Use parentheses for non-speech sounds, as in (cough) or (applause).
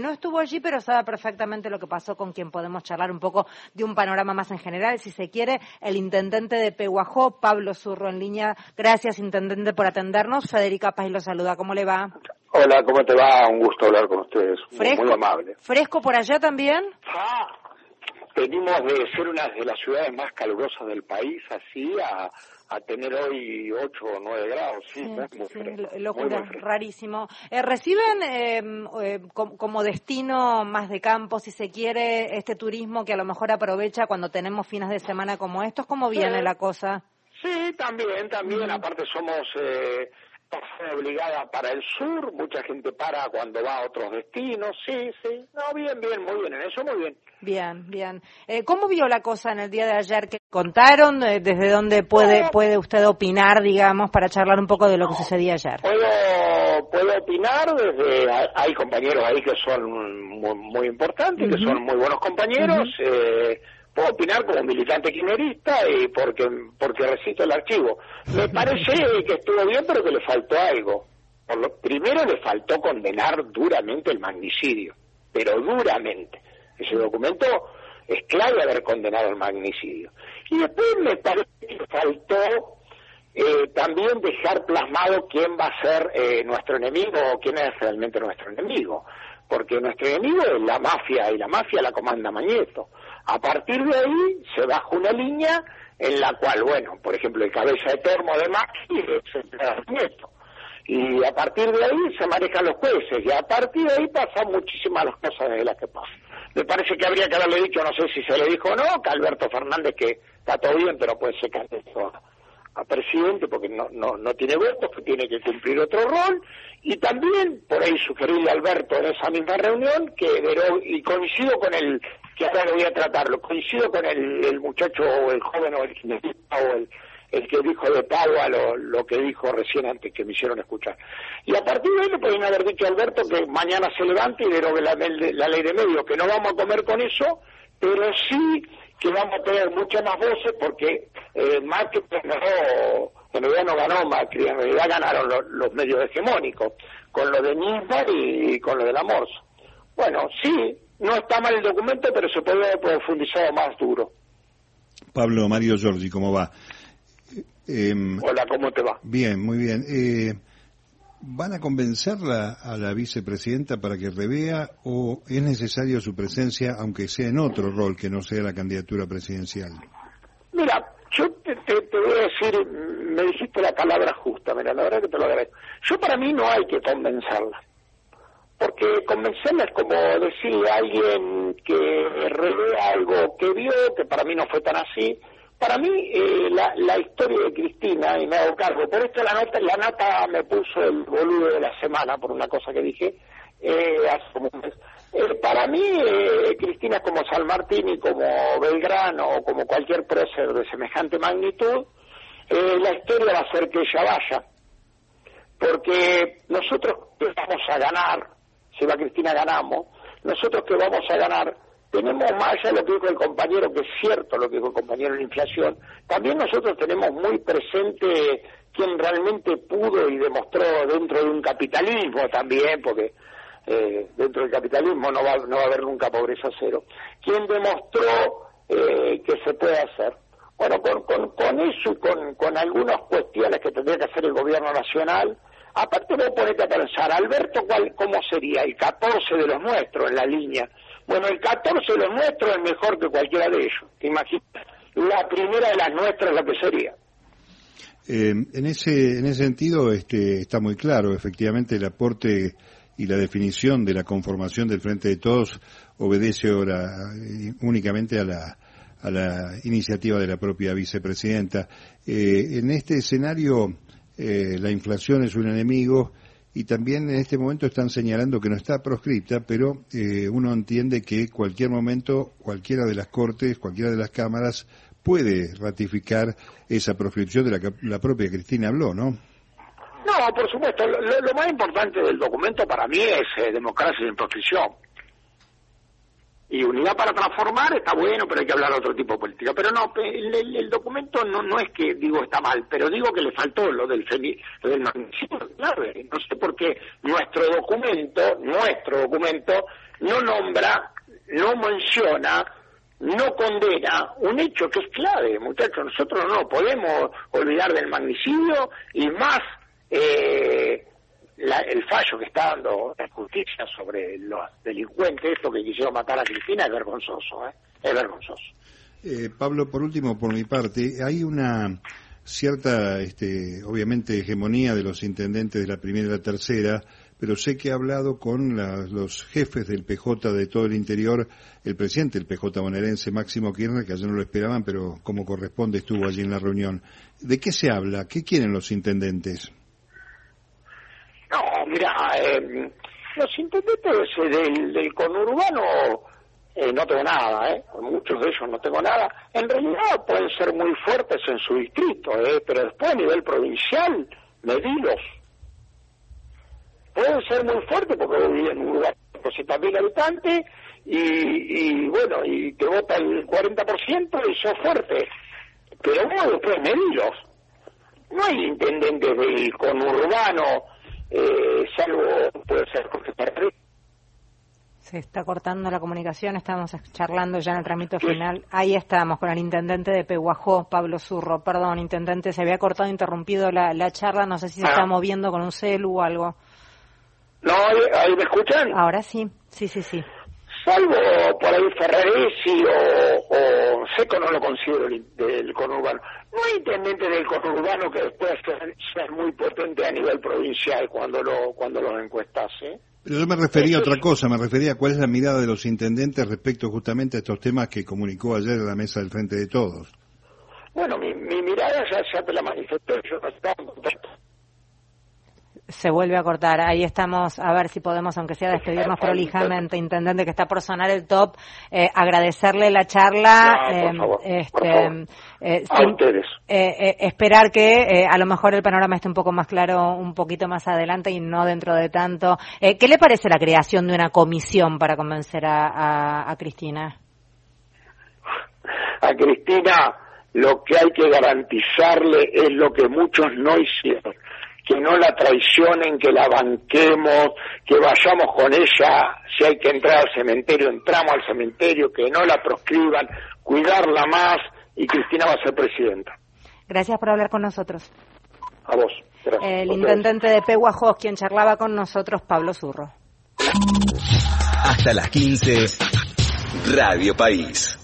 No estuvo allí, pero sabe perfectamente lo que pasó con quien podemos charlar un poco de un panorama más en general. Si se quiere, el intendente de Peguajó, Pablo Zurro, en línea. Gracias, intendente, por atendernos. Federica Paz lo saluda. ¿Cómo le va? Hola, ¿cómo te va? Un gusto hablar con ustedes. ¿Fresco? Muy amable. ¿Fresco por allá también? Ah, venimos de ser una de las ciudades más calurosas del país, así a a tener hoy 8 o 9 grados, sí, locura, rarísimo. Eh, ¿Reciben em, eh, como destino más de campo, si se quiere, este turismo que a lo mejor aprovecha cuando tenemos fines de semana como estos? ¿Cómo viene la cosa? Sí, también, también. Aparte somos eh, obligada para el sur, mucha gente para cuando va a otros destinos, sí, sí. No, bien, bien, muy bien, en eso muy bien. Bien, bien. Eh, ¿Cómo vio la cosa en el día de ayer que contaron? Eh, ¿Desde dónde puede puede usted opinar, digamos, para charlar un poco de lo que sucedía ayer? Puedo, puedo opinar desde... Hay compañeros ahí que son muy, importantes, que son muy buenos compañeros. eh, puedo opinar como militante quinerista y porque, porque recito el archivo. Me (laughs) parece que estuvo bien, pero que le faltó algo. Por lo, primero le faltó condenar duramente el magnicidio, pero duramente. Ese documento es clave haber condenado el magnicidio. Y después me parece que faltó eh, también dejar plasmado quién va a ser eh, nuestro enemigo o quién es realmente nuestro enemigo. Porque nuestro enemigo es la mafia y la mafia la comanda Mañeto. A partir de ahí se baja una línea en la cual, bueno, por ejemplo, el cabeza de termo de Maxi es el Nieto. Y a partir de ahí se manejan los jueces, y a partir de ahí pasan muchísimas las cosas de las que pasan. Me parece que habría que haberle dicho, no sé si se le dijo o no, que Alberto Fernández que está todo bien, pero puede ser candidato a presidente porque no, no, no tiene votos, que tiene que cumplir otro rol, y también por ahí sugerirle a Alberto en esa misma reunión que, y coincido con el, que ahora lo voy a tratarlo, coincido con el, el muchacho o el joven o el o el, el que dijo de Pagua lo, lo que dijo recién antes que me hicieron escuchar. Y a partir de ahí le pueden haber dicho a Alberto que mañana se levante y derogue la, la ley de medios, que no vamos a comer con eso, pero sí que vamos a tener muchas más voces porque eh, Macri ganó, en realidad no ganó Macri, en realidad ganaron los, medios hegemónicos, con lo de Nisbar y, con lo de la Morsa. Bueno, sí, no está mal el documento, pero se puede haber profundizado más duro. Pablo Mario Giorgi, ¿cómo va? Eh, Hola, ¿cómo te va? Bien, muy bien. Eh, ¿Van a convencerla a la vicepresidenta para que revea o es necesario su presencia, aunque sea en otro rol que no sea la candidatura presidencial? Mira, yo te, voy a decir, me dijiste la palabra justa, mira, la verdad que te lo agradezco. Yo para mí no hay que convencerla, porque convencerla es como decirle a alguien que revea algo que vio, que para mí no fue tan así, para mí, eh, la, la, historia de Cristina, y me hago cargo, por esto la nota, la nata me puso el boludo de la semana por una cosa que dije eh, hace un mes. Eh, para mí, eh, Cristina como San Martín y como Belgrano o como cualquier prócer de semejante magnitud, eh, la historia va a ser que ella vaya. Porque nosotros que vamos a ganar, si va Cristina ganamos, nosotros que vamos a ganar tenemos más allá de lo que dijo el compañero, que es cierto lo que dijo el compañero en la inflación, también nosotros tenemos muy presente quien realmente pudo y demostró dentro de un capitalismo también, porque eh, dentro del capitalismo no va, no va a haber nunca pobreza cero, quien demostró eh, que se puede hacer. Bueno, con, con, con eso y con, con algunas cuestiones que tendría que hacer el gobierno nacional, aparte vos ponete a pensar, Alberto, ¿cuál, ¿cómo sería? El 14 de los nuestros en la línea bueno, el 14 de los nuestros es mejor que cualquiera de ellos, ¿te imaginas? La primera de las nuestras lo que sería. Eh, en ese en ese sentido este, está muy claro, efectivamente el aporte y la definición de la conformación del Frente de Todos obedece ahora eh, únicamente a la, a la iniciativa de la propia vicepresidenta. Eh, en este escenario, la inflación es un enemigo, y también en este momento están señalando que no está proscripta, pero eh, uno entiende que cualquier momento, cualquiera de las cortes, cualquiera de las cámaras puede ratificar esa proscripción de la que la propia Cristina habló, ¿no? No, por supuesto. Lo, más importante del documento para mí es eh, democracia sin proscripción. Y unidad para transformar está bueno, pero hay que hablar de otro tipo de política. Pero no, el, documento no, no es que digo está mal, pero digo que le faltó lo del, lo del No sé por qué nuestro documento, nuestro documento, no nombra, no menciona, no condena un hecho que es clave, muchachos. Nosotros no podemos olvidar del magnicidio y más eh, el fallo que está dando la justicia sobre los delincuentes, esto que quisieron matar a Cristina, es vergonzoso, ¿eh? es vergonzoso. Eh, Pablo, por último, por mi parte, hay una cierta, este, obviamente, hegemonía de los intendentes de la primera y la tercera, pero sé que ha hablado con los jefes del PJ de todo el interior, el presidente del PJ bonaerense, Máximo Kirchner, que ayer no lo esperaban, pero como corresponde estuvo allí en la reunión. ¿De qué se habla? ¿Qué quieren los intendentes? Mira, eh, los intendentes del, del conurbano eh, no tengo nada, ¿eh? muchos de ellos no tengo nada. En realidad pueden ser muy fuertes en su distrito, ¿eh? pero después a nivel provincial, medidos. Pueden ser muy fuertes porque viven en un lugar de 200.000 habitantes y, y bueno, y te vota el 40% y son fuertes. Pero bueno, después medidos. No hay intendentes del conurbano, eh, salvo puede ser Jorge Ferrer se está cortando la comunicación, estamos charlando ya en el trámite final. Ahí estamos con el intendente de Peguajó, Pablo Zurro. Perdón, intendente, se había cortado, interrumpido la, charla, no sé si se está ah. moviendo con un celu o algo. No, ahí me escuchan. Ahora sí, sí, sí, sí. Salvo por ahí Ferraresi o, o Seco no lo considero del conurbano. No hay intendente del conurbano que después sea muy potente a nivel provincial cuando lo cuando lo encuestase. Pero yo me refería a otra cosa, me refería a cuál es la mirada de los intendentes respecto justamente a estos temas que comunicó ayer en la mesa del Frente de Todos. Bueno, mi, mirada ya, ya te la manifesté, yo no estaba en contacto se vuelve a cortar. Ahí estamos, a ver si podemos, aunque sea despedirnos prolijamente, intendente que está por sonar el top, eh, agradecerle la charla, eh, este, eh, eh, esperar que a lo mejor el panorama esté un poco más claro un poquito más adelante y no dentro de tanto. ¿Qué le parece la creación de una comisión para convencer a, a Cristina? A Cristina lo que hay que garantizarle es lo que muchos no hicieron que no la traicionen, que la banquemos, que vayamos con ella, si hay que entrar al cementerio, entramos al cementerio, que no la proscriban, cuidarla más y Cristina va a ser presidenta. Gracias por hablar con nosotros. A vos. El intendente de Peguajos, quien charlaba con nosotros, Pablo Zurro. Hasta las 15, Radio País.